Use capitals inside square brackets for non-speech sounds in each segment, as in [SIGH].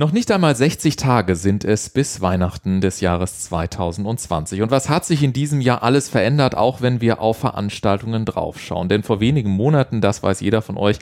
Noch nicht einmal 60 Tage sind es bis Weihnachten des Jahres 2020. Und was hat sich in diesem Jahr alles verändert, auch wenn wir auf Veranstaltungen draufschauen? Denn vor wenigen Monaten, das weiß jeder von euch,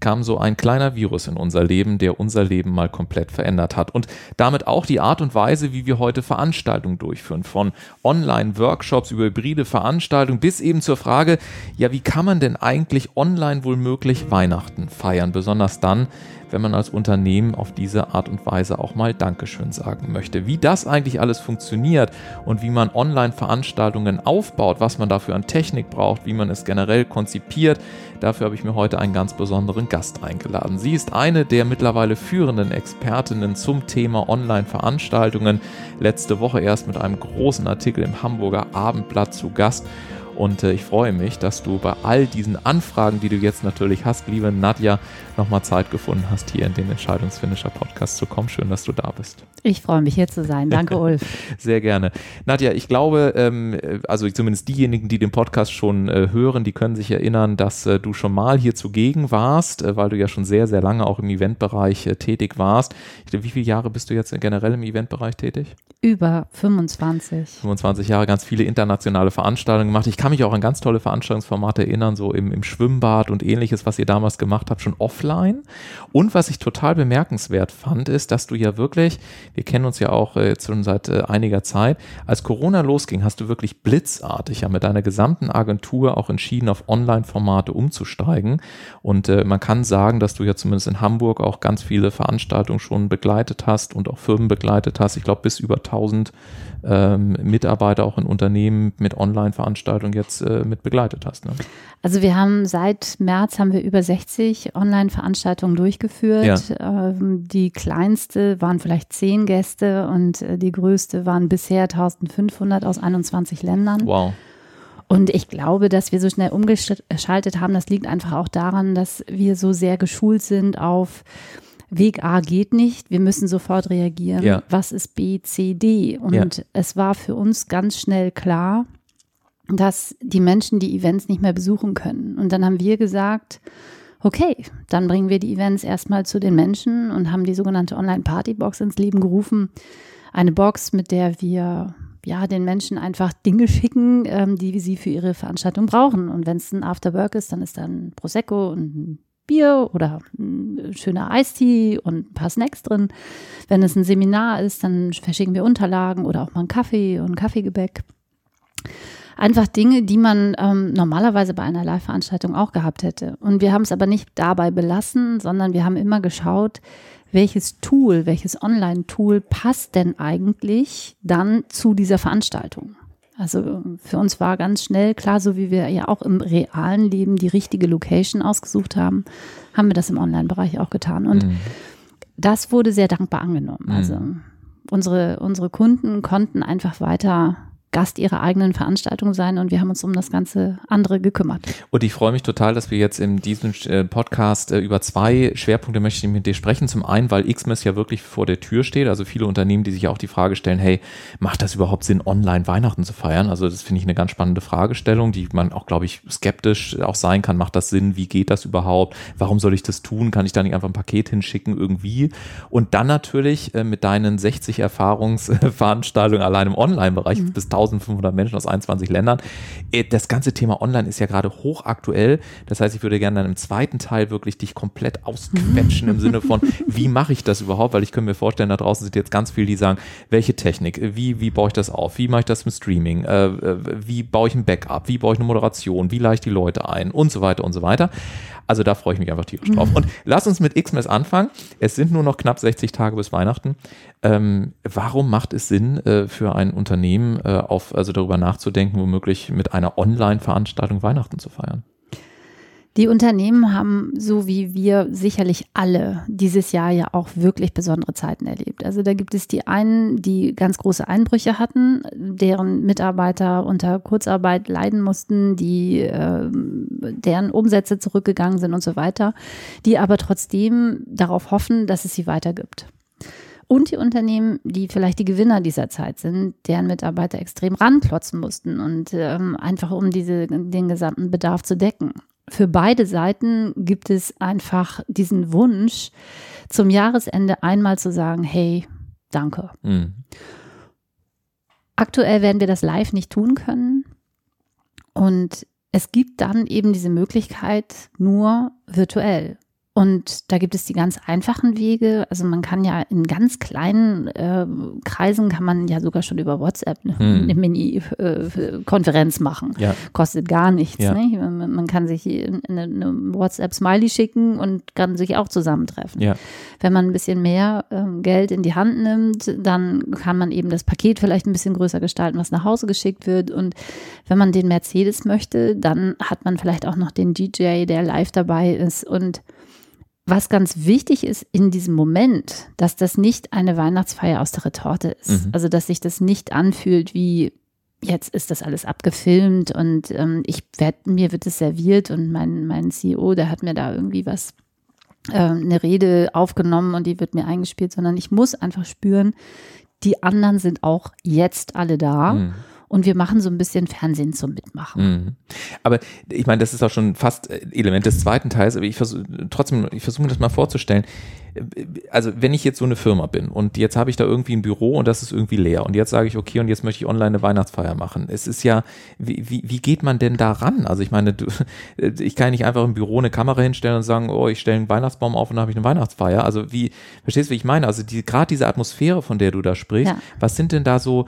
kam so ein kleiner Virus in unser Leben, der unser Leben mal komplett verändert hat und damit auch die Art und Weise, wie wir heute Veranstaltungen durchführen, von Online-Workshops über hybride Veranstaltungen bis eben zur Frage, ja, wie kann man denn eigentlich online wohl möglich Weihnachten feiern, besonders dann, wenn man als Unternehmen auf diese Art und Weise auch mal Dankeschön sagen möchte. Wie das eigentlich alles funktioniert und wie man Online-Veranstaltungen aufbaut, was man dafür an Technik braucht, wie man es generell konzipiert, dafür habe ich mir heute einen ganz besonderen Gast eingeladen. Sie ist eine der mittlerweile führenden Expertinnen zum Thema Online-Veranstaltungen. Letzte Woche erst mit einem großen Artikel im Hamburger Abendblatt zu Gast und äh, ich freue mich, dass du bei all diesen Anfragen, die du jetzt natürlich hast, liebe Nadja, nochmal Zeit gefunden hast, hier in den Entscheidungsfinisher Podcast zu kommen. Schön, dass du da bist. Ich freue mich, hier zu sein. Danke, [LAUGHS] Ulf. Sehr gerne. Nadja, ich glaube, ähm, also zumindest diejenigen, die den Podcast schon äh, hören, die können sich erinnern, dass äh, du schon mal hier zugegen warst, äh, weil du ja schon sehr, sehr lange auch im Eventbereich äh, tätig warst. Wie viele Jahre bist du jetzt generell im Eventbereich tätig? Über 25. 25 Jahre, ganz viele internationale Veranstaltungen gemacht. Ich kann mich auch an ganz tolle Veranstaltungsformate erinnern, so im, im Schwimmbad und ähnliches, was ihr damals gemacht habt, schon offline. Und was ich total bemerkenswert fand, ist, dass du ja wirklich, wir kennen uns ja auch jetzt schon seit äh, einiger Zeit, als Corona losging, hast du wirklich blitzartig ja mit deiner gesamten Agentur auch entschieden, auf Online-Formate umzusteigen. Und äh, man kann sagen, dass du ja zumindest in Hamburg auch ganz viele Veranstaltungen schon begleitet hast und auch Firmen begleitet hast. Ich glaube, bis über 1000 ähm, Mitarbeiter auch in Unternehmen mit Online-Veranstaltungen jetzt äh, mit begleitet hast. Ne? Also wir haben seit März haben wir über 60 Online-Veranstaltungen durchgeführt. Ja. Ähm, die kleinste waren vielleicht zehn Gäste und äh, die größte waren bisher 1500 aus 21 Ländern. Wow. Und ich glaube, dass wir so schnell umgeschaltet haben, das liegt einfach auch daran, dass wir so sehr geschult sind auf Weg A geht nicht, wir müssen sofort reagieren. Ja. Was ist B, C, D? Und ja. es war für uns ganz schnell klar, dass die Menschen die Events nicht mehr besuchen können. Und dann haben wir gesagt, okay, dann bringen wir die Events erstmal zu den Menschen und haben die sogenannte Online-Party-Box ins Leben gerufen. Eine Box, mit der wir ja, den Menschen einfach Dinge schicken, ähm, die sie für ihre Veranstaltung brauchen. Und wenn es ein Afterwork ist, dann ist da ein Prosecco und ein Bier oder ein schöner Eistee und ein paar Snacks drin. Wenn es ein Seminar ist, dann verschicken wir Unterlagen oder auch mal einen Kaffee und ein Kaffeegebäck. Einfach Dinge, die man ähm, normalerweise bei einer Live-Veranstaltung auch gehabt hätte. Und wir haben es aber nicht dabei belassen, sondern wir haben immer geschaut, welches Tool, welches Online-Tool passt denn eigentlich dann zu dieser Veranstaltung. Also für uns war ganz schnell klar, so wie wir ja auch im realen Leben die richtige Location ausgesucht haben, haben wir das im Online-Bereich auch getan. Und mhm. das wurde sehr dankbar angenommen. Mhm. Also unsere, unsere Kunden konnten einfach weiter Gast ihrer eigenen Veranstaltung sein und wir haben uns um das ganze andere gekümmert. Und ich freue mich total, dass wir jetzt in diesem äh, Podcast äh, über zwei Schwerpunkte möchte ich mit dir sprechen. Zum einen, weil Xmas ja wirklich vor der Tür steht, also viele Unternehmen, die sich auch die Frage stellen, hey, macht das überhaupt Sinn, online Weihnachten zu feiern? Also das finde ich eine ganz spannende Fragestellung, die man auch, glaube ich, skeptisch auch sein kann. Macht das Sinn? Wie geht das überhaupt? Warum soll ich das tun? Kann ich da nicht einfach ein Paket hinschicken irgendwie? Und dann natürlich äh, mit deinen 60 Erfahrungsveranstaltungen allein im Online-Bereich mhm. bis 1500 Menschen aus 21 Ländern. Äh, das ganze Thema Online ist ja gerade hochaktuell. Das heißt, ich würde gerne dann im zweiten Teil wirklich dich komplett ausquetschen im Sinne von, [LAUGHS] wie mache ich das überhaupt? Weil ich könnte mir vorstellen, da draußen sind jetzt ganz viele, die sagen, welche Technik, wie, wie baue ich das auf? Wie mache ich das mit Streaming? Äh, äh wie baue ich ein Backup? Wie baue ich eine Moderation? Wie leite ich die Leute ein? Und so weiter und so weiter. Also da freue ich mich einfach tierisch drauf. Und lass uns mit Xmas anfangen. Es sind nur noch knapp 60 Tage bis Weihnachten. Ähm, warum macht es Sinn äh, für ein Unternehmen, äh, auf, also darüber nachzudenken, womöglich mit einer Online-Veranstaltung Weihnachten zu feiern? Die Unternehmen haben, so wie wir sicherlich alle, dieses Jahr ja auch wirklich besondere Zeiten erlebt. Also da gibt es die einen, die ganz große Einbrüche hatten, deren Mitarbeiter unter Kurzarbeit leiden mussten, die äh, deren Umsätze zurückgegangen sind und so weiter, die aber trotzdem darauf hoffen, dass es sie weitergibt und die Unternehmen, die vielleicht die Gewinner dieser Zeit sind, deren Mitarbeiter extrem ranklotzen mussten und ähm, einfach um diese, den gesamten Bedarf zu decken. Für beide Seiten gibt es einfach diesen Wunsch, zum Jahresende einmal zu sagen, hey, danke. Mhm. Aktuell werden wir das live nicht tun können. Und es gibt dann eben diese Möglichkeit nur virtuell. Und da gibt es die ganz einfachen Wege. Also man kann ja in ganz kleinen äh, Kreisen kann man ja sogar schon über WhatsApp eine, hm. eine Mini-Konferenz äh, machen. Ja. Kostet gar nichts. Ja. Ne? Man, man, kann sich eine, eine WhatsApp-Smiley schicken und kann sich auch zusammentreffen. Ja. Wenn man ein bisschen mehr ähm, Geld in die Hand nimmt, dann kann man eben das Paket vielleicht ein bisschen größer gestalten, was nach Hause geschickt wird. Und wenn man den Mercedes möchte, dann hat man vielleicht auch noch den DJ, der live dabei ist und was ganz wichtig ist in diesem Moment, dass das nicht eine Weihnachtsfeier aus der Retorte ist. Mhm. Also, dass sich das nicht anfühlt wie, jetzt ist das alles abgefilmt und ähm, ich werd, mir wird es serviert und mein, mein CEO, der hat mir da irgendwie was, äh, eine Rede aufgenommen und die wird mir eingespielt, sondern ich muss einfach spüren, die anderen sind auch jetzt alle da. Mhm und wir machen so ein bisschen Fernsehen zum Mitmachen. Mhm. Aber ich meine, das ist auch schon fast Element des zweiten Teils, aber ich versuche trotzdem, ich versuche mir das mal vorzustellen also wenn ich jetzt so eine Firma bin und jetzt habe ich da irgendwie ein Büro und das ist irgendwie leer und jetzt sage ich, okay, und jetzt möchte ich online eine Weihnachtsfeier machen. Es ist ja, wie, wie, wie geht man denn da ran? Also ich meine, du, [LAUGHS] ich kann nicht einfach im Büro eine Kamera hinstellen und sagen, oh, ich stelle einen Weihnachtsbaum auf und dann habe ich eine Weihnachtsfeier. Also wie, verstehst du, wie ich meine? Also die, gerade diese Atmosphäre, von der du da sprichst, ja. was sind denn da so,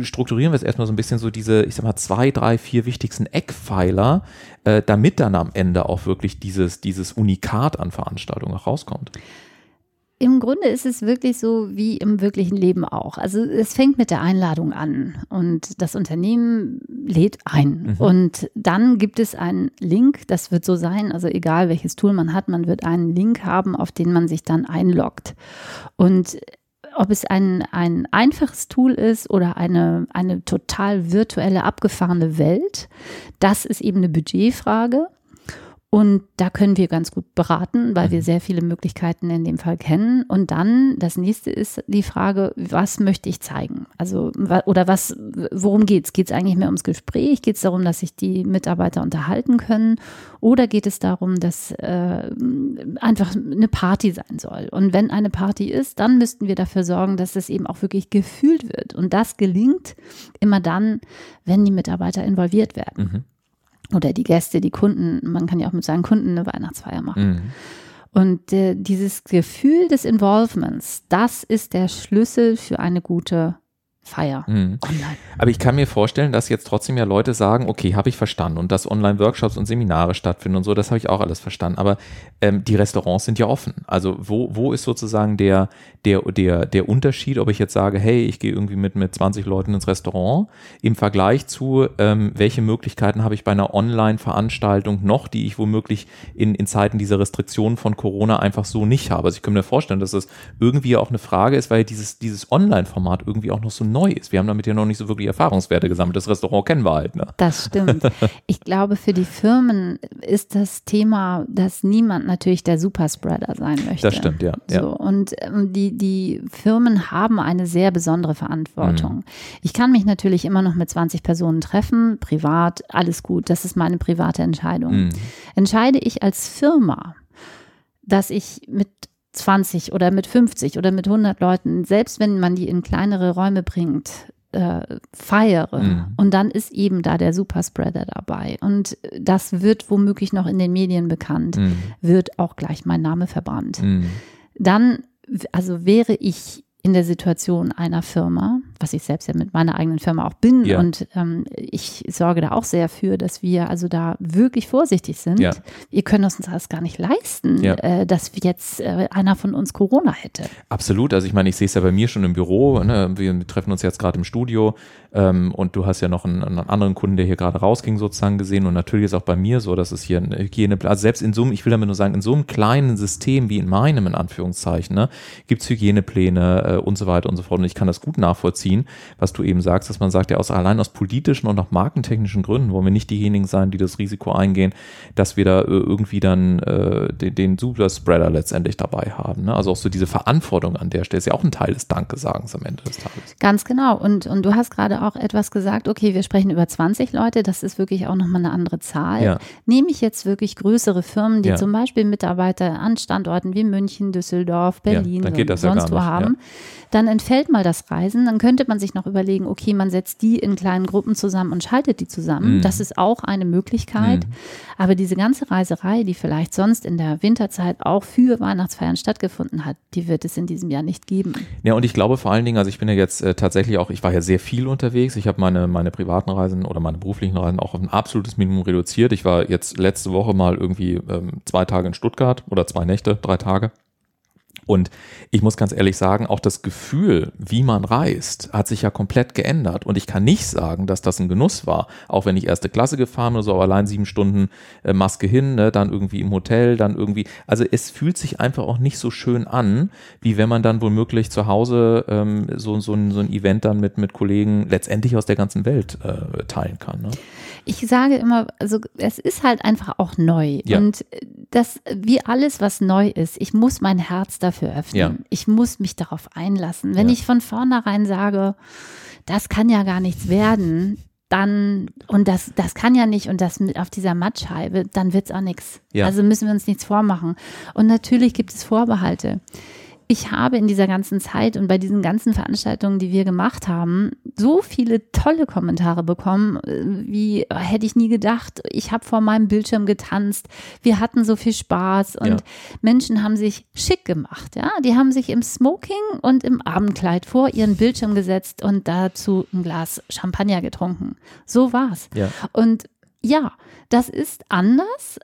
strukturieren wir es erstmal so ein bisschen so diese, ich sag mal, zwei, drei, vier wichtigsten Eckpfeiler, äh, damit dann am Ende auch wirklich dieses, dieses Unikat an Veranstaltungen rauskommt. Im Grunde ist es wirklich so wie im wirklichen Leben auch. Also es fängt mit der Einladung an und das Unternehmen lädt ein. Mhm. Und dann gibt es einen Link, das wird so sein, also egal welches Tool man hat, man wird einen Link haben, auf den man sich dann einloggt. Und ob es ein, ein einfaches Tool ist oder eine, eine total virtuelle, abgefahrene Welt, das ist eben eine Budgetfrage. Und da können wir ganz gut beraten, weil wir mhm. sehr viele Möglichkeiten in dem Fall kennen. Und dann das nächste ist die Frage, was möchte ich zeigen? Also, oder was, worum geht's? Geht es eigentlich mehr ums Gespräch? Geht es darum, dass sich die Mitarbeiter unterhalten können? Oder geht es darum, dass äh, einfach eine Party sein soll? Und wenn eine Party ist, dann müssten wir dafür sorgen, dass es eben auch wirklich gefühlt wird. Und das gelingt immer dann, wenn die Mitarbeiter involviert werden. Mhm oder die Gäste, die Kunden, man kann ja auch mit seinen Kunden eine Weihnachtsfeier machen. Mhm. Und äh, dieses Gefühl des Involvements, das ist der Schlüssel für eine gute Feier mhm. online. Aber ich kann mir vorstellen, dass jetzt trotzdem ja Leute sagen, okay, habe ich verstanden und dass Online-Workshops und Seminare stattfinden und so, das habe ich auch alles verstanden. Aber ähm, die Restaurants sind ja offen. Also wo, wo ist sozusagen der, der, der, der Unterschied, ob ich jetzt sage, hey, ich gehe irgendwie mit, mit 20 Leuten ins Restaurant, im Vergleich zu, ähm, welche Möglichkeiten habe ich bei einer Online-Veranstaltung noch, die ich womöglich in, in Zeiten dieser Restriktionen von Corona einfach so nicht habe. Also ich kann mir vorstellen, dass das irgendwie auch eine Frage ist, weil dieses, dieses Online-Format irgendwie auch noch so neu ist. Wir haben damit ja noch nicht so wirklich Erfahrungswerte gesammelt. Das Restaurant kennen wir halt. Ne? Das stimmt. Ich glaube, für die Firmen ist das Thema, dass niemand natürlich der Superspreader sein möchte. Das stimmt, ja. So, ja. Und ähm, die, die Firmen haben eine sehr besondere Verantwortung. Mhm. Ich kann mich natürlich immer noch mit 20 Personen treffen, privat, alles gut. Das ist meine private Entscheidung. Mhm. Entscheide ich als Firma, dass ich mit 20 oder mit 50 oder mit 100 Leuten, selbst wenn man die in kleinere Räume bringt, äh, feiere. Mhm. Und dann ist eben da der Superspreader dabei. Und das wird womöglich noch in den Medien bekannt, mhm. wird auch gleich mein Name verbrannt. Mhm. Dann, also wäre ich in der Situation einer Firma, was ich selbst ja mit meiner eigenen Firma auch bin. Ja. Und ähm, ich sorge da auch sehr für, dass wir also da wirklich vorsichtig sind. Ja. Wir können uns das gar nicht leisten, ja. äh, dass jetzt äh, einer von uns Corona hätte. Absolut. Also ich meine, ich sehe es ja bei mir schon im Büro. Ne? Wir treffen uns jetzt gerade im Studio ähm, und du hast ja noch einen, einen, anderen Kunden, der hier gerade rausging, sozusagen gesehen. Und natürlich ist auch bei mir so, dass es hier eine Hygiene, also selbst in so einem, ich will damit nur sagen, in so einem kleinen System wie in meinem, in Anführungszeichen, ne, gibt es Hygienepläne äh, und so weiter und so fort. Und ich kann das gut nachvollziehen nachvollziehen, was du eben sagst, dass man sagt, ja, aus, allein aus politischen und auch markentechnischen Gründen wollen wir nicht diejenigen sein, die das Risiko eingehen, dass wir da äh, irgendwie dann äh, den, den Superspreader letztendlich dabei haben. Ne? Also auch so diese Verantwortung an der Stelle ist ja auch ein Teil des Dankesagens am Ende des Tages. Ganz genau. Und, und du hast gerade auch etwas gesagt, okay, wir sprechen über 20 Leute, das ist wirklich auch nochmal eine andere Zahl. Ja. Nehme ich jetzt wirklich größere Firmen, die ja. zum Beispiel Mitarbeiter an Standorten wie München, Düsseldorf, Berlin, ja, sonst ja wo haben, dann entfällt mal das Reisen. Dann könnte man sich noch überlegen, okay, man setzt die in kleinen Gruppen zusammen und schaltet die zusammen. Mhm. Das ist auch eine Möglichkeit. Mhm. Aber diese ganze Reiserei, die vielleicht sonst in der Winterzeit auch für Weihnachtsfeiern stattgefunden hat, die wird es in diesem Jahr nicht geben. Ja, und ich glaube vor allen Dingen, also ich bin ja jetzt äh, tatsächlich auch, ich war ja sehr viel unterwegs. Ich habe meine, meine privaten Reisen oder meine beruflichen Reisen auch auf ein absolutes Minimum reduziert. Ich war jetzt letzte Woche mal irgendwie ähm, zwei Tage in Stuttgart oder zwei Nächte, drei Tage. Und ich muss ganz ehrlich sagen, auch das Gefühl, wie man reist, hat sich ja komplett geändert. Und ich kann nicht sagen, dass das ein Genuss war, auch wenn ich erste Klasse gefahren oder so, aber allein sieben Stunden äh, Maske hin, ne, dann irgendwie im Hotel, dann irgendwie. Also es fühlt sich einfach auch nicht so schön an, wie wenn man dann womöglich zu Hause ähm, so, so, ein, so ein Event dann mit, mit Kollegen letztendlich aus der ganzen Welt äh, teilen kann. Ne? Ich sage immer, also es ist halt einfach auch neu. Ja. Und das, wie alles, was neu ist, ich muss mein Herz dafür öffnen. Ja. Ich muss mich darauf einlassen. Wenn ja. ich von vornherein sage, das kann ja gar nichts werden, dann, und das, das kann ja nicht, und das mit auf dieser Mattscheibe, dann wird es auch nichts. Also müssen wir uns nichts vormachen. Und natürlich gibt es Vorbehalte ich habe in dieser ganzen Zeit und bei diesen ganzen Veranstaltungen, die wir gemacht haben, so viele tolle Kommentare bekommen, äh, wie äh, hätte ich nie gedacht, ich habe vor meinem Bildschirm getanzt, wir hatten so viel Spaß und ja. Menschen haben sich schick gemacht, ja, die haben sich im Smoking und im Abendkleid vor ihren Bildschirm gesetzt und dazu ein Glas Champagner getrunken. So war's. Ja. Und ja, das ist anders,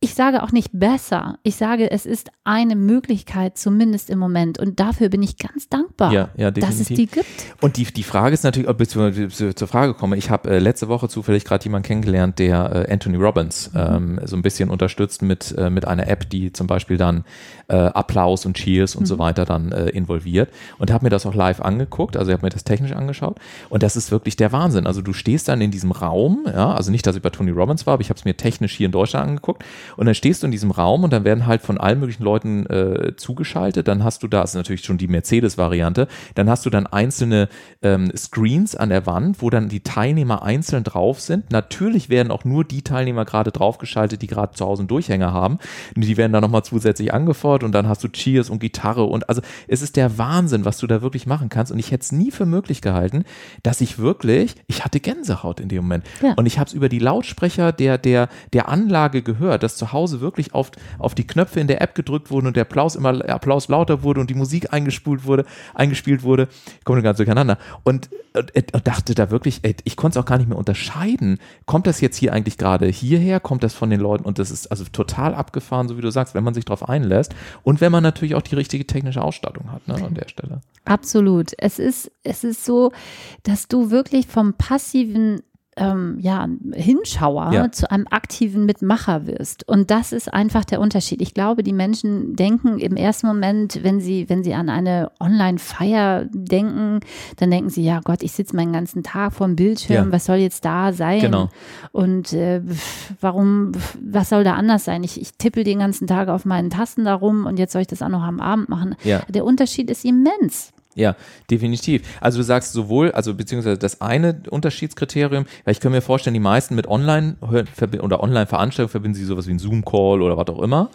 ich sage auch nicht besser. Ich sage, es ist eine Möglichkeit, zumindest im Moment. Und dafür bin ich ganz dankbar, ja, ja, dass es die gibt. Und die, die Frage ist natürlich, ob ich zur Frage komme. Ich habe äh, letzte Woche zufällig gerade jemanden kennengelernt, der äh, Anthony Robbins mhm. ähm, so ein bisschen unterstützt mit, äh, mit einer App, die zum Beispiel dann äh, Applaus und Cheers und mhm. so weiter dann äh, involviert. Und habe mir das auch live angeguckt. Also ich habe mir das technisch angeschaut. Und das ist wirklich der Wahnsinn. Also du stehst dann in diesem Raum, ja, also nicht, dass ich bei Tony Robbins war, aber ich habe es mir technisch hier in Deutschland angeguckt. Und dann stehst du in diesem Raum und dann werden halt von allen möglichen Leuten äh, zugeschaltet. Dann hast du da, das ist natürlich schon die Mercedes-Variante, dann hast du dann einzelne ähm, Screens an der Wand, wo dann die Teilnehmer einzeln drauf sind. Natürlich werden auch nur die Teilnehmer gerade draufgeschaltet, die gerade zu Hause einen Durchhänger haben. Und die werden dann nochmal zusätzlich angefordert und dann hast du Cheers und Gitarre und also es ist der Wahnsinn, was du da wirklich machen kannst. Und ich hätte es nie für möglich gehalten, dass ich wirklich, ich hatte Gänsehaut in dem Moment. Ja. Und ich habe es über die Lautsprecher der, der, der Anlage gehört, dass zu Hause wirklich auf, auf die Knöpfe in der App gedrückt wurden und der Applaus immer Applaus lauter wurde und die Musik eingespult wurde, eingespielt wurde. Ich komme ganz durcheinander. Und, und, und dachte da wirklich, ey, ich konnte es auch gar nicht mehr unterscheiden. Kommt das jetzt hier eigentlich gerade hierher? Kommt das von den Leuten? Und das ist also total abgefahren, so wie du sagst, wenn man sich darauf einlässt und wenn man natürlich auch die richtige technische Ausstattung hat ne, an der Stelle. Absolut. Es ist, es ist so, dass du wirklich vom passiven ähm, ja, Hinschauer ja. zu einem aktiven Mitmacher wirst. Und das ist einfach der Unterschied. Ich glaube, die Menschen denken im ersten Moment, wenn sie, wenn sie an eine Online-Feier denken, dann denken sie, ja Gott, ich sitze meinen ganzen Tag vor dem Bildschirm, ja. was soll jetzt da sein? Genau. Und äh, warum, was soll da anders sein? Ich, ich tippel den ganzen Tag auf meinen Tasten da rum und jetzt soll ich das auch noch am Abend machen. Ja. Der Unterschied ist immens. Ja, definitiv. Also du sagst sowohl, also beziehungsweise das eine Unterschiedskriterium, weil ich kann mir vorstellen, die meisten mit Online oder Online-Veranstaltungen verbinden sie sowas wie ein Zoom-Call oder was auch immer,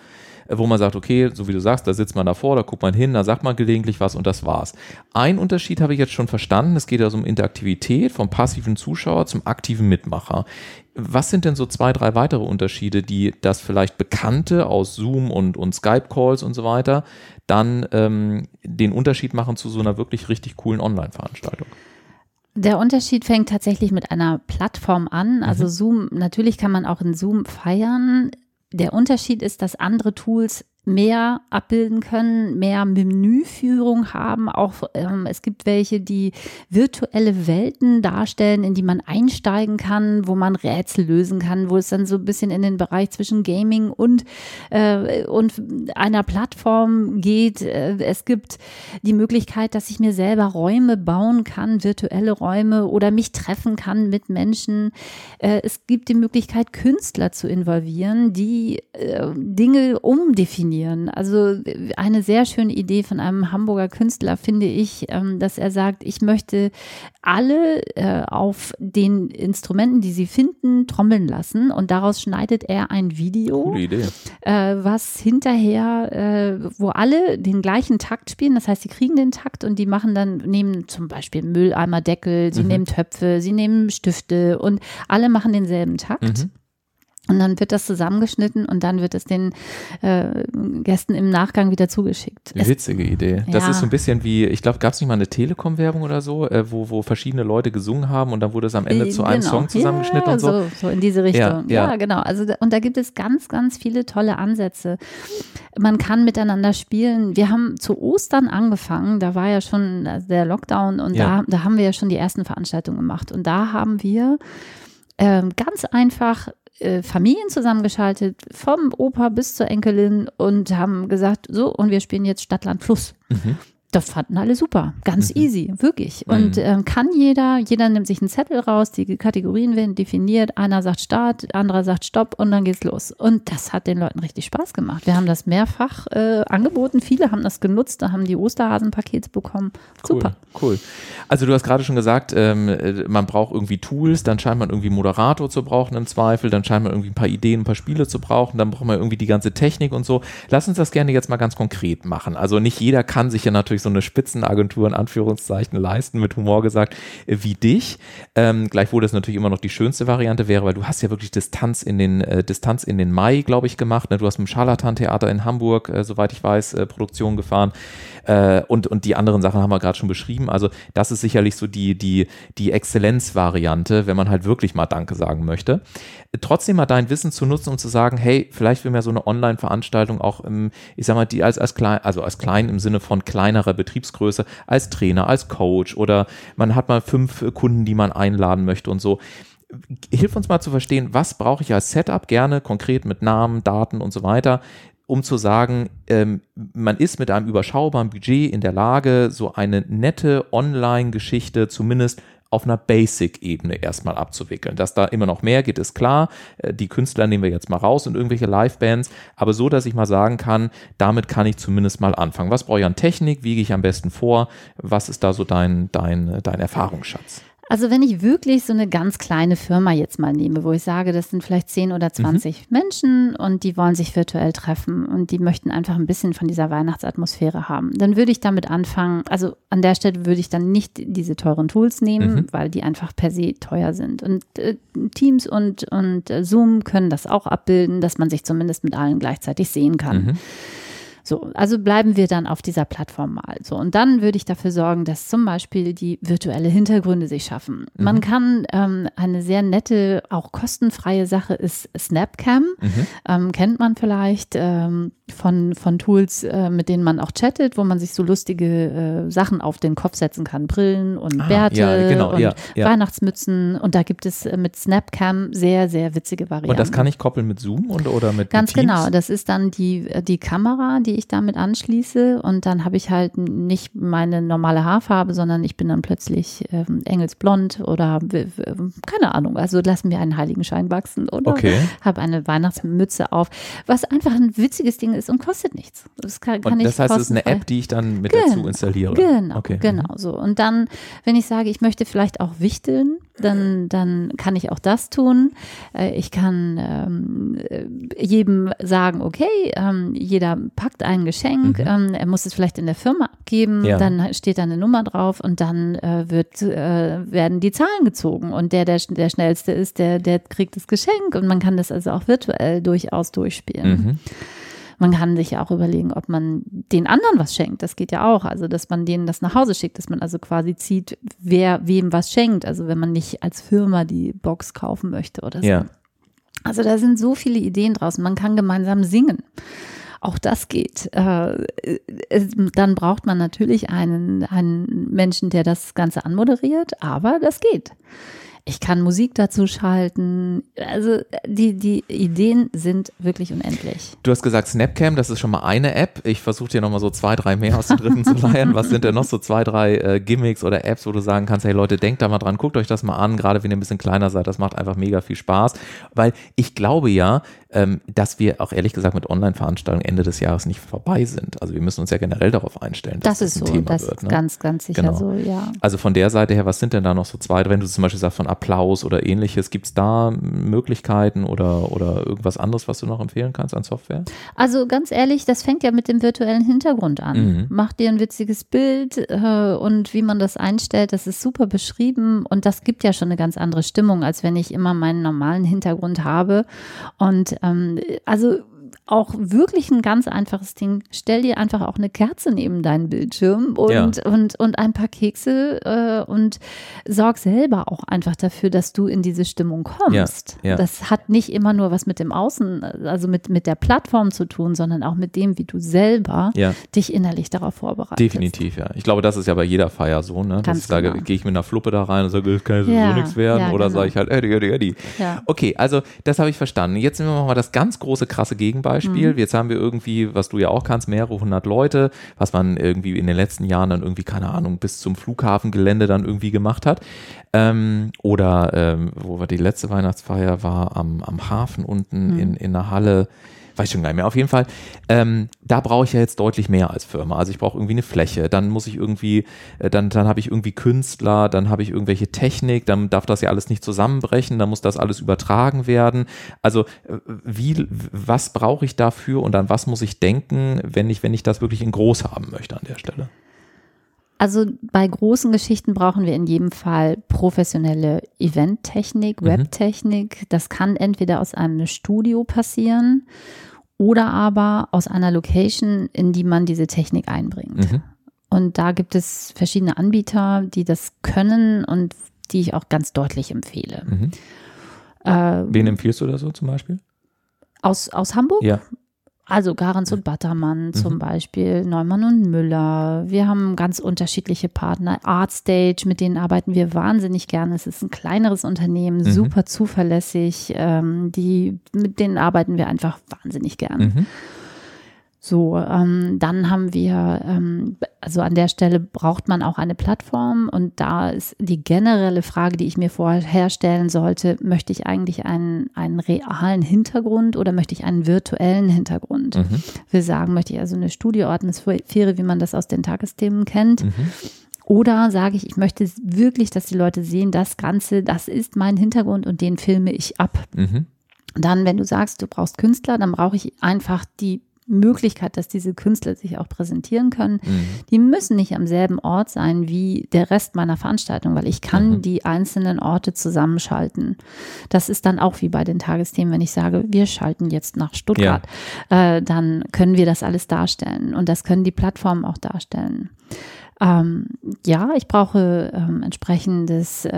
wo man sagt, okay, so wie du sagst, da sitzt man davor, da guckt man hin, da sagt man gelegentlich was und das war's. Ein Unterschied habe ich jetzt schon verstanden, es geht also um Interaktivität vom passiven Zuschauer zum aktiven Mitmacher. Was sind denn so zwei, drei weitere Unterschiede, die das vielleicht Bekannte aus Zoom und, und Skype-Calls und so weiter dann ähm, den Unterschied machen zu so einer wirklich richtig coolen Online-Veranstaltung? Der Unterschied fängt tatsächlich mit einer Plattform an. Also mhm. Zoom, natürlich kann man auch in Zoom feiern. Der Unterschied ist, dass andere Tools mehr abbilden können, mehr Menüführung haben. Auch ähm, es gibt welche, die virtuelle Welten darstellen, in die man einsteigen kann, wo man Rätsel lösen kann, wo es dann so ein bisschen in den Bereich zwischen Gaming und, äh, und einer Plattform geht. Äh, es gibt die Möglichkeit, dass ich mir selber Räume bauen kann, virtuelle Räume oder mich treffen kann mit Menschen. Äh, es gibt die Möglichkeit, Künstler zu involvieren, die äh, Dinge umdefinieren definieren. Also eine sehr schöne Idee von einem Hamburger Künstler finde ich, ähm, dass er sagt, ich möchte alle äh, auf den Instrumenten, die sie finden, trommeln lassen und daraus schneidet er ein Video, äh, was hinterher, äh, wo alle den gleichen Takt spielen. Das heißt, sie kriegen den Takt und die machen dann, nehmen zum Beispiel Mülleimerdeckel, sie mhm. nehmen Töpfe, sie nehmen Stifte und alle machen denselben Takt. Mhm. Und dann wird das zusammengeschnitten und dann wird es den äh, Gästen im Nachgang wieder zugeschickt. Witzige Idee. Das ja. ist so ein bisschen wie, ich glaube, gab es nicht mal eine Telekom-Werbung oder so, äh, wo, wo verschiedene Leute gesungen haben und dann wurde es am Ende äh, zu einem genau. Song zusammengeschnitten ja, und so. so. So in diese Richtung. Ja, ja. genau. Also und da gibt es ganz, ganz viele tolle Ansätze. Man kann miteinander spielen. Wir haben zu Ostern angefangen, da war ja schon der Lockdown und da, da haben wir ja schon die ersten Veranstaltungen gemacht. Und da haben wir ähm, ganz einfach äh, Familien zusammengeschaltet, vom Opa bis zur Enkelin und haben gesagt, so, und wir spielen jetzt Stadtland Fluss. Mhm. Das fanden alle super. Ganz mhm. easy, wirklich. Und mhm. ähm, kann jeder, jeder nimmt sich einen Zettel raus, die Kategorien werden definiert, einer sagt Start, anderer sagt Stopp und dann geht's los. Und das hat den Leuten richtig Spaß gemacht. Wir haben das mehrfach äh, angeboten, viele haben das genutzt, da haben die Osterhasenpakete bekommen. Super. Cool, cool. Also du hast gerade schon gesagt, ähm, äh, man braucht irgendwie Tools, dann scheint man irgendwie Moderator zu brauchen im Zweifel, dann scheint man irgendwie ein paar Ideen, ein paar Spiele zu brauchen, dann braucht man irgendwie die ganze Technik und so. Lass uns das gerne jetzt mal ganz konkret machen. Also nicht jeder kann sich ja natürlich so eine Spitzenagentur in Anführungszeichen leisten, mit Humor gesagt, äh, wie dich. Ähm, gleichwohl das natürlich immer noch die schönste Variante wäre, weil du hast ja wirklich Distanz in den, äh, Distanz in den Mai, glaube ich, gemacht. Ne? Du hast mit dem Scharlatan-Theater in Hamburg, äh, soweit ich weiß, äh, Produktion gefahren. Äh, und, und die anderen Sachen haben wir gerade schon beschrieben. Also das ist sicherlich so die, die, die Exzellenzvariante, wenn man halt wirklich mal Danke sagen möchte. Trotzdem mal dein Wissen zu nutzen, um zu sagen, hey, vielleicht will mir so eine Online-Veranstaltung auch im, ich sag mal, die als, als klein, also als klein im Sinne von kleinerer Betriebsgröße, als Trainer, als Coach oder man hat mal fünf Kunden, die man einladen möchte und so hilf uns mal zu verstehen, was brauche ich als Setup gerne konkret mit Namen, Daten und so weiter, um zu sagen, ähm, man ist mit einem überschaubaren Budget in der Lage, so eine nette Online-Geschichte zumindest auf einer Basic-Ebene erstmal abzuwickeln. Dass da immer noch mehr geht, ist klar. Äh, die Künstler nehmen wir jetzt mal raus und irgendwelche Live-Bands, aber so, dass ich mal sagen kann, damit kann ich zumindest mal anfangen. Was brauche ich an Technik? Wie gehe ich am besten vor? Was ist da so dein, dein, dein Erfahrungsschatz? Also wenn ich wirklich so eine ganz kleine Firma jetzt mal nehme, wo ich sage, das sind vielleicht 10 oder 20 mhm. Menschen und die wollen sich virtuell treffen und die möchten einfach ein bisschen von dieser Weihnachtsatmosphäre haben, dann würde ich damit anfangen, also an der Stelle würde ich dann nicht diese teuren Tools nehmen, mhm. weil die einfach per se teuer sind. Und äh, Teams und, und äh, Zoom können das auch abbilden, dass man sich zumindest mit allen gleichzeitig sehen kann. Mhm. So, also bleiben wir dann auf dieser Plattform mal. So, und dann würde ich dafür sorgen, dass zum Beispiel die virtuelle Hintergründe sich schaffen. Mhm. Man kann ähm, eine sehr nette, auch kostenfreie Sache ist Snapcam. Mhm. Ähm, kennt man vielleicht ähm, von, von Tools, äh, mit denen man auch chattet, wo man sich so lustige äh, Sachen auf den Kopf setzen kann. Brillen und ah, Bärte ja, genau, und ja, ja. Weihnachtsmützen. Und da gibt es äh, mit Snapcam sehr, sehr witzige Varianten. Und das kann ich koppeln mit Zoom und, oder mit Ganz mit genau. Das ist dann die, äh, die Kamera, die ich damit anschließe. Und dann habe ich halt nicht meine normale Haarfarbe, sondern ich bin dann plötzlich ähm, engelsblond oder keine Ahnung. Also lassen wir einen Heiligenschein wachsen oder okay. habe eine Weihnachtsmütze auf, was einfach ein witziges Ding ist und kostet nichts. Das kann, kann das heißt, es ist eine App, die ich dann mit genau, dazu installiere. Genau, okay. genau so. Und dann, wenn ich sage, ich möchte vielleicht auch wichteln, dann, dann kann ich auch das tun. Äh, ich kann ähm, äh, jedem sagen, okay, ähm, jeder packt ein Geschenk, mhm. ähm, er muss es vielleicht in der Firma abgeben, ja. dann steht da eine Nummer drauf und dann äh, wird, äh, werden die Zahlen gezogen und der, der der schnellste ist, der, der kriegt das Geschenk und man kann das also auch virtuell durchaus durchspielen. Mhm. Man kann sich ja auch überlegen, ob man den anderen was schenkt. Das geht ja auch. Also, dass man denen das nach Hause schickt, dass man also quasi zieht, wer wem was schenkt. Also, wenn man nicht als Firma die Box kaufen möchte oder so. Ja. Also, da sind so viele Ideen draußen. Man kann gemeinsam singen Auch das geht. Äh, dann braucht man natürlich einen, einen Menschen, der das Ganze anmoderiert, aber das geht. Ich kann Musik dazu schalten. Also die, die Ideen sind wirklich unendlich. Du hast gesagt Snapcam, das ist schon mal eine App. Ich versuche dir nochmal so zwei, drei mehr aus dem dritten zu leihen. Was sind denn noch so zwei, drei äh, Gimmicks oder Apps, wo du sagen kannst, hey Leute, denkt da mal dran, guckt euch das mal an, gerade wenn ihr ein bisschen kleiner seid, das macht einfach mega viel Spaß. Weil ich glaube ja, ähm, dass wir auch ehrlich gesagt mit Online-Veranstaltungen Ende des Jahres nicht vorbei sind. Also wir müssen uns ja generell darauf einstellen. Dass das, das ist ein so, Thema das wird, ne? ganz, ganz sicher genau. so, ja. Also von der Seite her, was sind denn da noch so zwei, wenn du zum Beispiel sagst von Applaus oder ähnliches, gibt es da Möglichkeiten oder, oder irgendwas anderes, was du noch empfehlen kannst an Software? Also ganz ehrlich, das fängt ja mit dem virtuellen Hintergrund an. Mhm. Mach dir ein witziges Bild äh, und wie man das einstellt, das ist super beschrieben und das gibt ja schon eine ganz andere Stimmung, als wenn ich immer meinen normalen Hintergrund habe und ähm, also auch wirklich ein ganz einfaches Ding. Stell dir einfach auch eine Kerze neben deinen Bildschirm und, ja. und, und ein paar Kekse äh, und sorg selber auch einfach dafür, dass du in diese Stimmung kommst. Ja, ja. Das hat nicht immer nur was mit dem Außen, also mit, mit der Plattform zu tun, sondern auch mit dem, wie du selber dich innerlich darauf vorbereitest. Definitiv, ja. Ich glaube, das ist ja bei jeder Feier so, ne? Dass ich sage, genau. gehe ich mit einer Fluppe da rein und sage, das kann ja, so nichts werden. oder genau. sage ich halt, Eddie, Eddie, Eddie. Okay, also das habe ich verstanden. Jetzt nehmen wir mal das ganz große, krasse Gegenbeispiel. Beispiel. Mhm. Jetzt haben wir irgendwie, was du ja auch kannst, mehrere hundert Leute, was man irgendwie in den letzten Jahren dann irgendwie, keine Ahnung, bis zum Flughafengelände dann irgendwie gemacht hat. Ähm, oder ähm, wo war die letzte Weihnachtsfeier war am, am Hafen unten mhm. in, in der Halle weiß schon gar nicht mehr. Auf jeden Fall, ähm, da brauche ich ja jetzt deutlich mehr als Firma. Also ich brauche irgendwie eine Fläche, dann muss ich irgendwie, äh, dann, dann habe ich irgendwie Künstler, dann habe ich irgendwelche Technik, dann darf das ja alles nicht zusammenbrechen, dann muss das alles übertragen werden. Also äh, wie, was brauche ich dafür und an was muss ich denken, wenn ich, wenn ich das wirklich in groß haben möchte an der Stelle? Also bei großen Geschichten brauchen wir in jedem Fall professionelle Eventtechnik, mhm. Webtechnik. Das kann entweder aus einem Studio passieren oder aber aus einer Location, in die man diese Technik einbringt. Mhm. Und da gibt es verschiedene Anbieter, die das können und die ich auch ganz deutlich empfehle. Mhm. Äh, Wen empfiehlst du da so zum Beispiel? Aus, aus Hamburg? Ja. Also Garens und Battermann mhm. zum Beispiel, Neumann und Müller. Wir haben ganz unterschiedliche Partner. Artstage, mit denen arbeiten wir wahnsinnig gerne. Es ist ein kleineres Unternehmen, mhm. super zuverlässig. Ähm, die, mit denen arbeiten wir einfach wahnsinnig gerne. Mhm. So, ähm, dann haben wir, ähm, also an der Stelle braucht man auch eine Plattform und da ist die generelle Frage, die ich mir vorher stellen sollte, möchte ich eigentlich einen, einen realen Hintergrund oder möchte ich einen virtuellen Hintergrund? Mhm. Wir sagen, möchte ich also eine Studioatmosphäre, wie man das aus den Tagesthemen kennt. Mhm. Oder sage ich, ich möchte wirklich, dass die Leute sehen, das Ganze, das ist mein Hintergrund und den filme ich ab. Mhm. Dann, wenn du sagst, du brauchst Künstler, dann brauche ich einfach die Möglichkeit, dass diese Künstler sich auch präsentieren können. Mhm. Die müssen nicht am selben Ort sein wie der Rest meiner Veranstaltung, weil ich kann mhm. die einzelnen Orte zusammenschalten. Das ist dann auch wie bei den Tagesthemen, wenn ich sage, wir schalten jetzt nach Stuttgart, ja. äh, dann können wir das alles darstellen und das können die Plattformen auch darstellen. Ähm, ja, ich brauche ähm, entsprechendes, äh,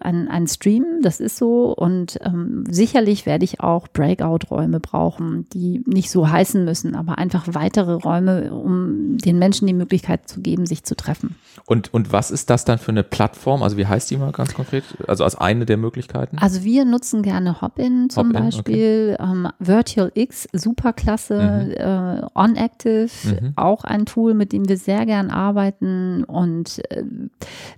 ein, ein Stream, das ist so. Und ähm, sicherlich werde ich auch Breakout-Räume brauchen, die nicht so heißen müssen, aber einfach weitere Räume, um den Menschen die Möglichkeit zu geben, sich zu treffen. Und, und was ist das dann für eine Plattform? Also wie heißt die mal ganz konkret? Also als eine der Möglichkeiten? Also wir nutzen gerne Hopin zum Hop Beispiel, okay. ähm, Virtual X, superklasse, mhm. äh, OnActive, mhm. auch ein Tool, mit dem wir sehr gern arbeiten und äh,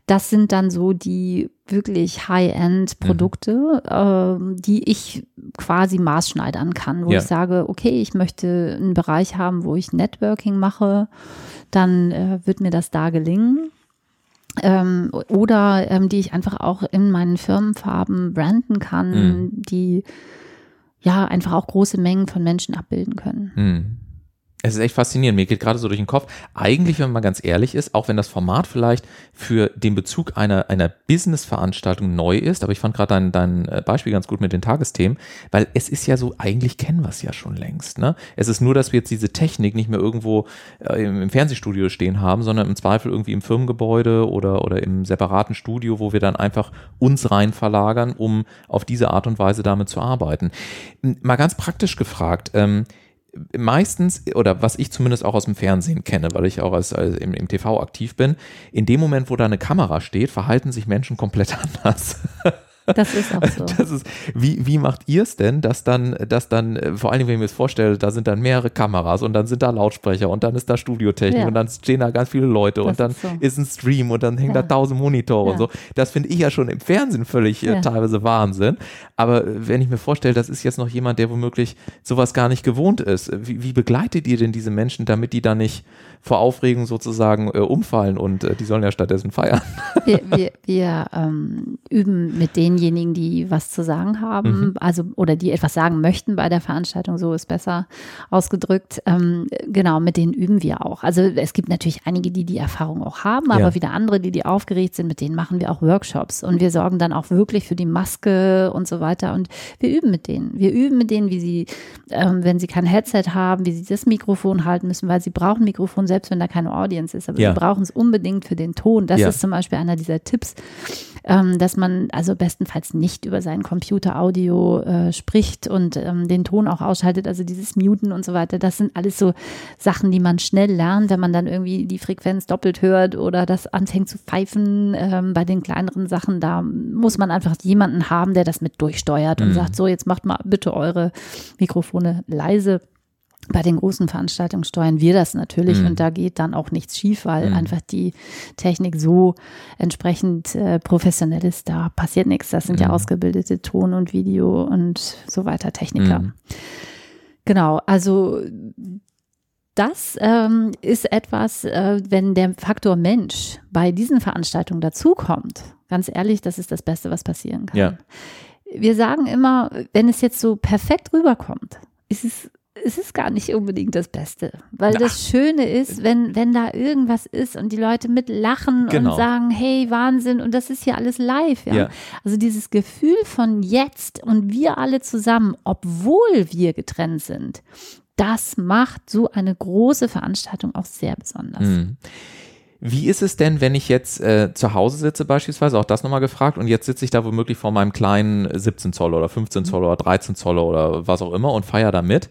das sind dann so die wirklich High-End-Produkte, mhm. äh, die ich quasi maßschneidern kann, wo ja. ich sage, okay, ich möchte einen Bereich haben, wo ich Networking mache, dann äh, wird mir das da gelingen. Ähm, oder ähm, die ich einfach auch in meinen Firmenfarben branden kann, mhm. die ja einfach auch große Mengen von Menschen abbilden können. Mhm. Es ist echt faszinierend. Mir geht gerade so durch den Kopf. Eigentlich, wenn man ganz ehrlich ist, auch wenn das Format vielleicht für den Bezug einer, einer Business-Veranstaltung neu ist, aber ich fand gerade dein, dein äh, Beispiel ganz gut mit den Tagesthemen, weil es ist ja so, eigentlich kennen wir es ja schon längst. Ne? Es ist nur, dass wir jetzt diese Technik nicht mehr irgendwo äh, im, im, Fernsehstudio stehen haben, sondern im Zweifel irgendwie im Firmengebäude oder, oder im separaten Studio, wo wir dann einfach uns rein verlagern, um auf diese Art und Weise damit zu arbeiten. Mal ganz praktisch gefragt, ähm, meistens, oder was ich zumindest auch aus dem Fernsehen kenne, weil ich auch als, als im, im, TV aktiv bin, in dem Moment, wo da eine Kamera steht, verhalten sich Menschen komplett [LAUGHS] anders. Das ist auch so. [LAUGHS] Das ist, wie, wie macht ihr es denn, dass dann, dass dann, äh, vor allem, wenn ich mir das vorstelle, da sind dann mehrere Kameras und dann sind da Lautsprecher und dann ist da Studiotechnik ja. und dann stehen da ganz viele Leute das und dann ist, so. ist, ein Stream und dann hängen ja. da tausend Monitore ja. und so. Das finde ich ja schon im Fernsehen völlig äh, teilweise Wahnsinn. Aber äh, wenn ich mir vorstelle, das ist jetzt noch jemand, der womöglich sowas gar nicht gewohnt ist, wie, wie begleitet ihr denn diese Menschen, damit die da nicht vor Aufregung sozusagen äh, umfallen und äh, die sollen ja stattdessen feiern? [LAUGHS] Wir, wir, wir ähm, üben mit denjenigen, die was zu sagen haben, mhm. also oder die etwas sagen möchten bei der Veranstaltung, so ist besser ausgedrückt. Ähm, genau, mit denen üben wir auch. Also es gibt natürlich einige, die die Erfahrung auch haben, aber ja. wieder andere, die die aufgeregt sind, mit denen machen wir auch Workshops und wir sorgen dann auch wirklich für die Maske und so weiter und wir üben mit denen. Wir üben mit denen, wie sie, ähm, wenn sie kein Headset haben, wie sie das Mikrofon halten müssen, weil sie brauchen Mikrofon, selbst wenn da keine Audience ist, aber ja. sie brauchen es unbedingt für den Ton. Das ja. ist zum Beispiel einer dieser Tipps, ähm, dass man also bestenfalls nicht über seinen Computer Audio äh, spricht und ähm, den Ton auch ausschaltet, also dieses Muten und so weiter. Das sind alles so Sachen, die man schnell lernt, wenn man dann irgendwie die Frequenz doppelt hört oder das anfängt zu pfeifen. Ähm, bei den kleineren Sachen, da muss man einfach jemanden haben, der das mit durchsteuert und mhm. sagt, so, jetzt macht mal bitte eure Mikrofone leise. Bei den großen Veranstaltungen steuern wir das natürlich mhm. und da geht dann auch nichts schief, weil mhm. einfach die Technik so entsprechend äh, professionell ist, da passiert nichts. Das sind mhm. ja ausgebildete Ton- und Video und so weiter Techniker. Mhm. Genau, also das ähm, ist etwas, äh, wenn der Faktor Mensch bei diesen Veranstaltungen dazukommt. Ganz ehrlich, das ist das Beste, was passieren kann. Ja. Wir sagen immer, wenn es jetzt so perfekt rüberkommt, ist es es ist gar nicht unbedingt das Beste. Weil Ach. das Schöne ist, wenn, wenn da irgendwas ist und die Leute mit lachen genau. und sagen, hey, Wahnsinn, und das ist ja alles live. Ja? ja? Also dieses Gefühl von jetzt und wir alle zusammen, obwohl wir getrennt sind, das macht so eine große Veranstaltung auch sehr besonders. Mhm. Wie ist es denn, wenn ich jetzt äh, zu Hause sitze beispielsweise, auch das nochmal gefragt, und jetzt sitze ich da womöglich vor meinem kleinen 17 Zoll oder 15 Zoll oder 13 Zoll oder was auch immer und feiere damit.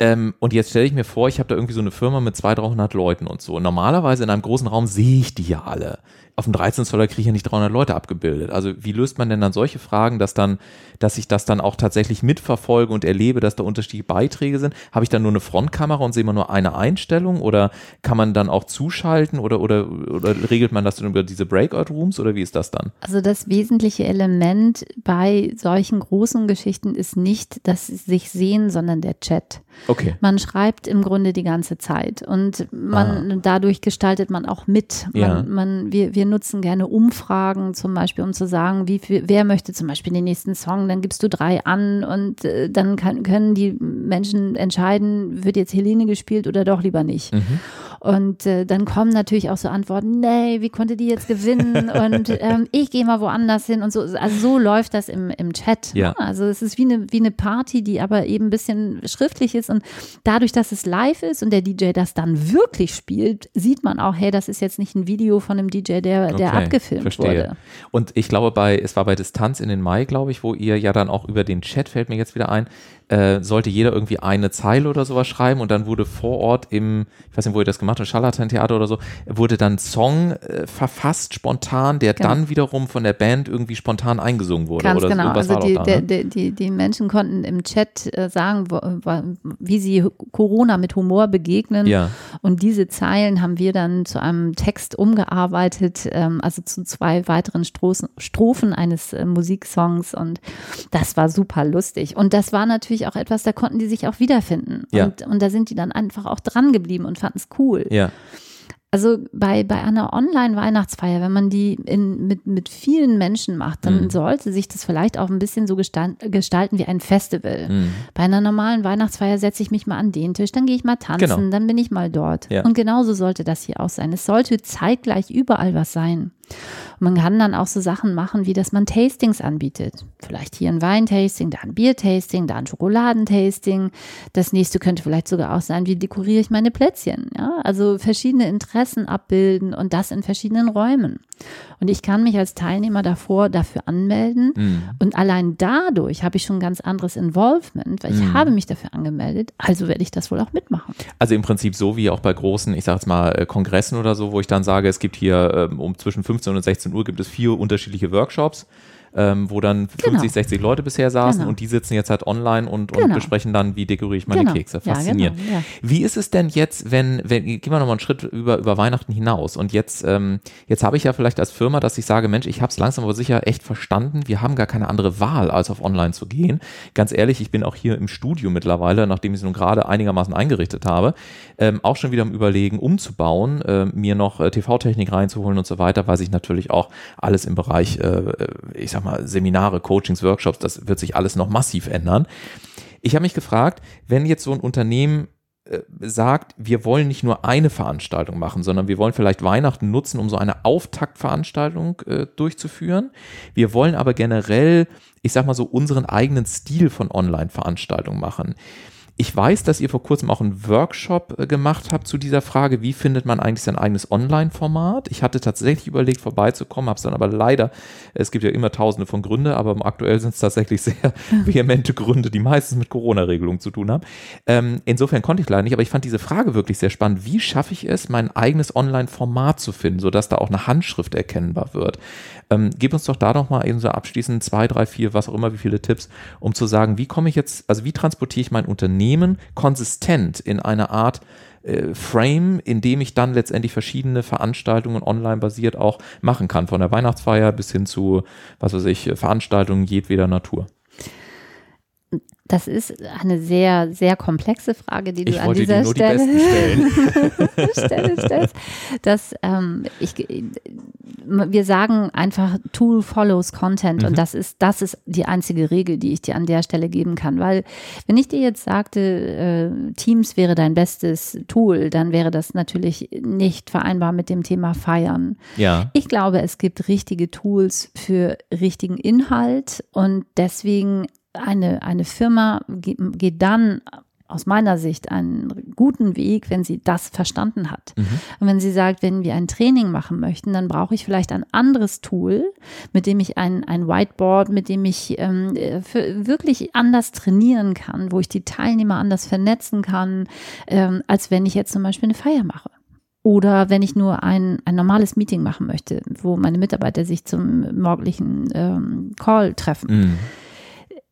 Ähm, und jetzt stelle ich mir vor, ich habe da irgendwie so eine Firma mit 200, 300 Leuten und so. Normalerweise in einem großen Raum sehe ich die ja alle auf dem 13 Zoller kriege ich ja nicht 300 Leute abgebildet. Also wie löst man denn dann solche Fragen, dass dann, dass ich das dann auch tatsächlich mitverfolge und erlebe, dass da unterschiedliche Beiträge sind? Habe ich dann nur eine Frontkamera und sehe immer nur eine Einstellung oder kann man dann auch zuschalten oder, oder, oder regelt man das dann über diese Breakout Rooms oder wie ist das dann? Also das wesentliche Element bei solchen großen Geschichten ist nicht das sich sehen, sondern der Chat. Okay. Man schreibt im Grunde die ganze Zeit und man, ah. dadurch gestaltet man auch mit. Man, ja. man, wir, wir nutzen gerne Umfragen zum Beispiel, um zu sagen, wie viel, wer möchte zum Beispiel den nächsten Song, dann gibst du drei an und äh, dann kann, können die Menschen entscheiden, wird jetzt Helene gespielt oder doch lieber nicht. Mhm. Und äh, dann kommen natürlich auch so Antworten, nee, wie konnte die jetzt gewinnen? Und [LAUGHS] ähm, ich gehe mal woanders hin und so. Also so läuft das im, im Chat. Ja. Also es ist wie eine, wie eine Party, die aber eben ein bisschen schriftlich ist. Und dadurch, dass es live ist und der DJ das dann wirklich spielt, sieht man auch, hey, das ist jetzt nicht ein Video von einem DJ, der, der okay, abgefilmt verstehe. wurde. Und ich glaube, bei, es war bei Distanz in den Mai, glaube ich, wo ihr ja dann auch über den Chat, fällt mir jetzt wieder ein, äh, sollte jeder irgendwie eine Zeile oder sowas schreiben und dann wurde vor Ort im, ich weiß nicht, wo ihr das gemacht habt, Scharlatan-Theater oder so, wurde dann Song äh, verfasst spontan, der genau. dann wiederum von der Band irgendwie spontan eingesungen wurde. Ganz oder genau, also die, da, ne? die, die, die, Menschen konnten im Chat äh, sagen, wo, wie sie Corona mit Humor begegnen ja. und diese Zeilen haben wir dann zu einem Text umgearbeitet, ähm, also zu zwei weiteren Strophen eines äh, Musiksongs und das war super lustig und das war natürlich natürlich auch etwas, da konnten die sich auch wiederfinden. Ja. Und, und da sind die dann einfach auch dran geblieben und fanden es cool. Ja. Also bei, bei einer Online-Weihnachtsfeier, wenn man die in, mit, mit vielen Menschen macht, dann mhm. sollte sich das vielleicht auch ein bisschen so gestalten wie ein Festival. Mhm. Bei einer normalen Weihnachtsfeier setze ich mich mal an den Tisch, dann gehe ich mal tanzen, genau. dann bin ich mal dort. Ja. Und genauso sollte das hier auch sein. Es sollte zeitgleich überall was sein. Und man kann dann auch so Sachen machen, wie dass man Tastings anbietet. Vielleicht hier ein Weintasting, da ein Biertasting, da ein Schokoladentasting. Das nächste könnte vielleicht sogar auch sein, wie dekoriere ich meine Plätzchen. Ja? Also verschiedene Interessen abbilden und das in verschiedenen Räumen. Und ich kann mich als Teilnehmer davor dafür anmelden. Mhm. Und allein dadurch habe ich schon ein ganz anderes Involvement, weil ich mhm. habe mich dafür angemeldet. Also werde ich das wohl auch mitmachen. Also im Prinzip so wie auch bei großen, ich sage jetzt mal, äh, Kongressen oder so, wo ich dann sage, es gibt hier ähm, um zwischen 15 und 16 Uhr gibt es vier unterschiedliche Workshops ähm, wo dann 50, genau. 60 Leute bisher saßen genau. und die sitzen jetzt halt online und, und genau. besprechen dann, wie dekoriere ich meine genau. Kekse. Faszinierend. Ja, genau, ja. Wie ist es denn jetzt, wenn, wenn, gehen wir nochmal einen Schritt über, über Weihnachten hinaus und jetzt, ähm, jetzt habe ich ja vielleicht als Firma, dass ich sage, Mensch, ich habe es langsam aber sicher echt verstanden, wir haben gar keine andere Wahl, als auf online zu gehen. Ganz ehrlich, ich bin auch hier im Studio mittlerweile, nachdem ich es nun gerade einigermaßen eingerichtet habe, ähm, auch schon wieder am Überlegen, umzubauen, äh, mir noch äh, TV-Technik reinzuholen und so weiter, weil sich natürlich auch alles im Bereich, äh, ich sag mal, Seminare, Coachings, Workshops, das wird sich alles noch massiv ändern. Ich habe mich gefragt, wenn jetzt so ein Unternehmen äh, sagt, wir wollen nicht nur eine Veranstaltung machen, sondern wir wollen vielleicht Weihnachten nutzen, um so eine Auftaktveranstaltung äh, durchzuführen. Wir wollen aber generell, ich sag mal so, unseren eigenen Stil von Online-Veranstaltungen machen. Ich weiß, dass ihr vor kurzem auch einen Workshop äh, gemacht habt zu dieser Frage, wie findet man eigentlich sein eigenes Online-Format. Ich hatte tatsächlich überlegt, vorbeizukommen, habe es dann aber leider, es gibt ja immer tausende von Gründe, aber aktuell sind es tatsächlich [LAUGHS] sehr vehemente Gründe, die meistens mit Corona-Regelungen zu tun haben. Ähm, insofern konnte ich leider nicht, aber ich fand diese Frage wirklich sehr spannend. Wie schaffe ich es, mein eigenes Online-Format zu finden, sodass da auch eine Handschrift erkennbar wird? Ähm, gib uns doch da noch mal eben so abschließend zwei, drei, vier, was auch immer, wie viele Tipps, um zu sagen, wie komme ich jetzt, also wie transportiere ich mein Unternehmen konsistent in eine Art äh, Frame, in dem ich dann letztendlich verschiedene Veranstaltungen online basiert auch machen kann, von der Weihnachtsfeier bis hin zu, was weiß ich, Veranstaltungen jedweder Natur. Das ist eine sehr, sehr komplexe Frage, die du ich an dieser die Stelle die [LAUGHS] Stelle stellst. Dass, ähm, ich, wir sagen einfach, Tool follows Content mhm. und das ist, das ist die einzige Regel, die ich dir an der Stelle geben kann. Weil wenn ich dir jetzt sagte, äh, Teams wäre dein bestes Tool, dann wäre das natürlich nicht vereinbar mit dem Thema Feiern. Ja. Ich glaube, es gibt richtige Tools für richtigen Inhalt und deswegen eine, eine Firma geht dann aus meiner Sicht einen guten Weg, wenn sie das verstanden hat. Mhm. Und wenn sie sagt, wenn wir ein Training machen möchten, dann brauche ich vielleicht ein anderes Tool, mit dem ich ein, ein Whiteboard, mit dem ich ähm, für wirklich anders trainieren kann, wo ich die Teilnehmer anders vernetzen kann, ähm, als wenn ich jetzt zum Beispiel eine Feier mache. Oder wenn ich nur ein, ein normales Meeting machen möchte, wo meine Mitarbeiter sich zum morgendlichen ähm, Call treffen. Mhm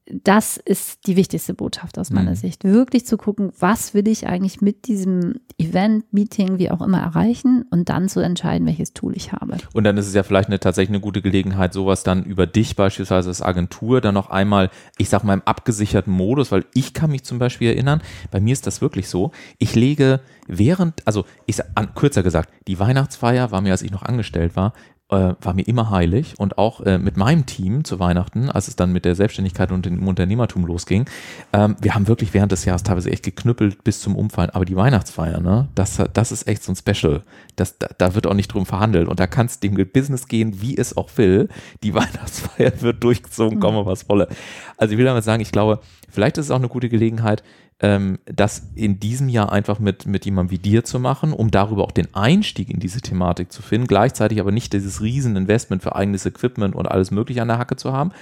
das ist die wichtigste Botschaft aus meiner mhm. Sicht. Wirklich zu gucken, was will ich eigentlich mit diesem Event, Meeting, wie auch immer erreichen und dann zu entscheiden, welches Tool ich habe. Und dann ist es ja vielleicht eine, tatsächlich eine gute Gelegenheit, sowas dann über dich beispielsweise als Agentur dann noch einmal, ich sag mal im abgesicherten Modus, weil ich kann mich zum Beispiel erinnern, bei mir ist das wirklich so, ich lege während, also ich an, kürzer gesagt, die Weihnachtsfeier war mir, als ich noch angestellt war, äh, war mir immer heilig und auch äh, mit meinem Team zu Weihnachten, als es dann mit der Selbstständigkeit und dem Unternehmertum losging, ähm, wir haben wirklich während des Jahres teilweise echt geknüppelt bis zum Umfallen. Aber die Weihnachtsfeier, ne, das, das ist echt so ein Special. Das, da, da wird auch nicht drum verhandelt und da kann es dem Business gehen, wie es auch will. Die [LAUGHS] Weihnachtsfeier wird durchgezogen, komme was wolle. Also ich will damit sagen, ich glaube, vielleicht ist es auch eine gute Gelegenheit, ähm, das in diesem Jahr einfach mit, mit jemandem wie dir zu machen, um darüber auch den Einstieg in diese Thematik zu finden, gleichzeitig aber nicht dieses Rieseninvestment für eigenes Equipment und alles Mögliche an der Hacke zu haben.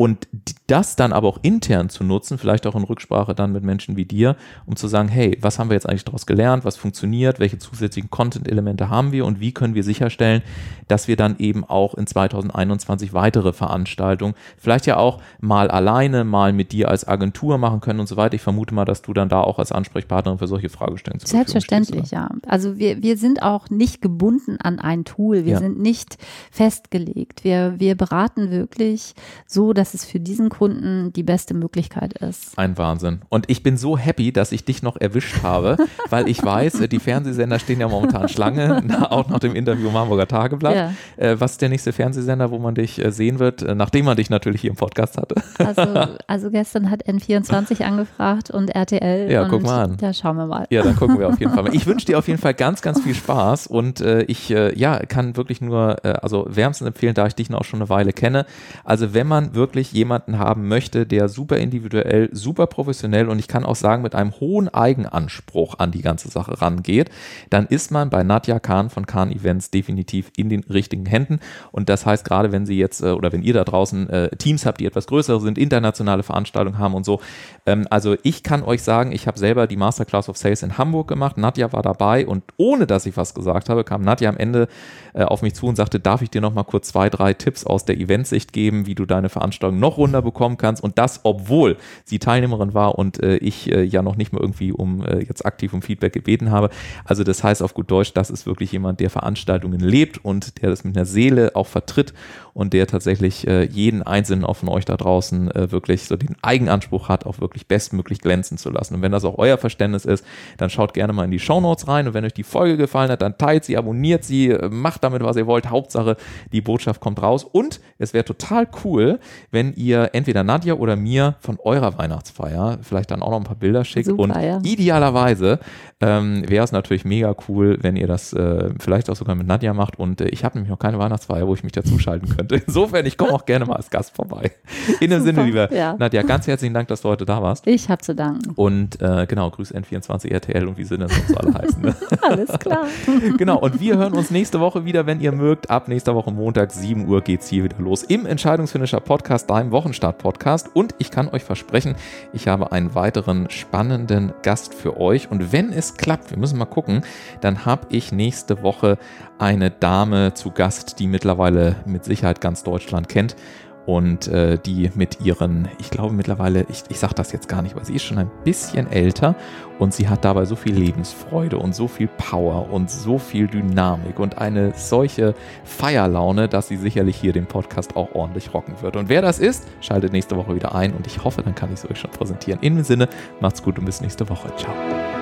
Und das dann aber auch intern zu nutzen, vielleicht auch in Rücksprache dann mit Menschen wie dir, um zu sagen, hey, was haben wir jetzt eigentlich daraus gelernt, was funktioniert, welche zusätzlichen Content-Elemente haben wir und wie können wir sicherstellen, dass wir dann eben auch in 2021 weitere Veranstaltungen, vielleicht ja auch mal alleine, mal mit dir als Agentur machen können und so weiter. Ich vermute mal, dass du dann da auch als Ansprechpartnerin für solche Fragestellungen zur Selbstverständlich, stehst, ja. Also wir, wir sind auch nicht gebunden an ein Tool, wir ja. sind nicht festgelegt. Wir, wir beraten wirklich so, dass dass es für diesen Kunden die beste Möglichkeit ist. Ein Wahnsinn. Und ich bin so happy, dass ich dich noch erwischt habe, [LAUGHS] weil ich weiß, äh, die Fernsehsender stehen ja momentan Schlange, [LAUGHS] auch nach dem Interview im Hamburger Tageblatt. Ja. Äh, was ist der nächste Fernsehsender, wo man dich äh, sehen wird, nachdem man dich natürlich hier im Podcast hatte? Also, [LAUGHS] also gestern hat N24 angefragt und RTL. Ja, und guck mal an. Da schauen wir mal. Ja, dann gucken wir auf jeden Fall mal. Ich wünsche dir auf jeden Fall ganz, ganz viel Spaß und äh, ich ja, kann wirklich nur, also wärmstens empfehlen, da ich dich noch schon eine Weile kenne. Also wenn man wirklich jemanden haben möchte, der super individuell, super professionell und ich kann auch sagen, mit einem hohen Eigenanspruch an die ganze Sache rangeht, dann ist man bei Nadja Kahn von Kahn Events definitiv in den richtigen Händen. Und das heißt, gerade wenn Sie jetzt äh, oder wenn ihr da draußen äh, Teams habt, die etwas größer sind, internationale Veranstaltungen haben und so, ähm, also ich kann euch sagen, ich habe selber die Masterclass of Sales in Hamburg gemacht. Nadja war dabei und ohne dass ich was gesagt habe, kam Nadja am Ende äh, auf mich zu und sagte, darf ich dir noch mal kurz zwei, drei Tipps aus der Eventsicht geben, wie du deine Veranstaltung noch runder bekommen kannst und das, obwohl sie Teilnehmerin war und äh, ich äh, ja noch nicht mal irgendwie um äh, jetzt aktiv um Feedback gebeten habe. Also das heißt auf gut Deutsch, das ist wirklich jemand, der Veranstaltungen lebt und der das mit einer Seele auch vertritt und der tatsächlich äh, jeden einzelnen auch von euch da draußen äh, wirklich so den Eigenanspruch hat, auch wirklich bestmöglich glänzen zu lassen. Und wenn das auch euer Verständnis ist, dann schaut gerne mal in die Shownotes rein und wenn euch die Folge gefallen hat, dann teilt sie, abonniert sie, äh, macht damit, was ihr wollt. Hauptsache, die Botschaft kommt raus. Und es wäre total cool, wenn ihr entweder Nadja oder mir von eurer Weihnachtsfeier vielleicht dann auch noch ein paar Bilder schickt. Super, und ja. idealerweise ähm, wäre es natürlich mega cool, wenn ihr das äh, vielleicht auch sogar mit Nadja macht. Und äh, ich habe nämlich noch keine Weihnachtsfeier, wo ich mich dazuschalten könnte könnte. [LAUGHS] Insofern, ich komme auch gerne mal als Gast vorbei. In dem Sinne, lieber ja. Nadja, ganz herzlichen Dank, dass du heute da warst. Ich habe zu danken. Und äh, genau, Grüß N24 RTL und wie sie denn sonst alle heißen. Ne? [LAUGHS] Alles klar. [LAUGHS] genau, und wir hören uns nächste Woche wieder, wenn ihr mögt. Ab nächster Woche Montag, 7 Uhr geht es hier wieder los im Entscheidungsfinisher Podcast, deinem Wochenstart-Podcast. Und ich kann euch versprechen, ich habe einen weiteren spannenden Gast für euch. Und wenn es klappt, wir müssen mal gucken, dann habe ich nächste Woche eine Dame zu Gast, die mittlerweile mit Sicherheit ganz Deutschland kennt und äh, die mit ihren, ich glaube mittlerweile, ich, ich sage das jetzt gar nicht, weil sie ist schon ein bisschen älter und sie hat dabei so viel Lebensfreude und so viel Power und so viel Dynamik und eine solche Feierlaune, dass sie sicherlich hier den Podcast auch ordentlich rocken wird. Und wer das ist, schaltet nächste Woche wieder ein und ich hoffe, dann kann ich es euch schon präsentieren. In dem Sinne, macht's gut und bis nächste Woche. Ciao.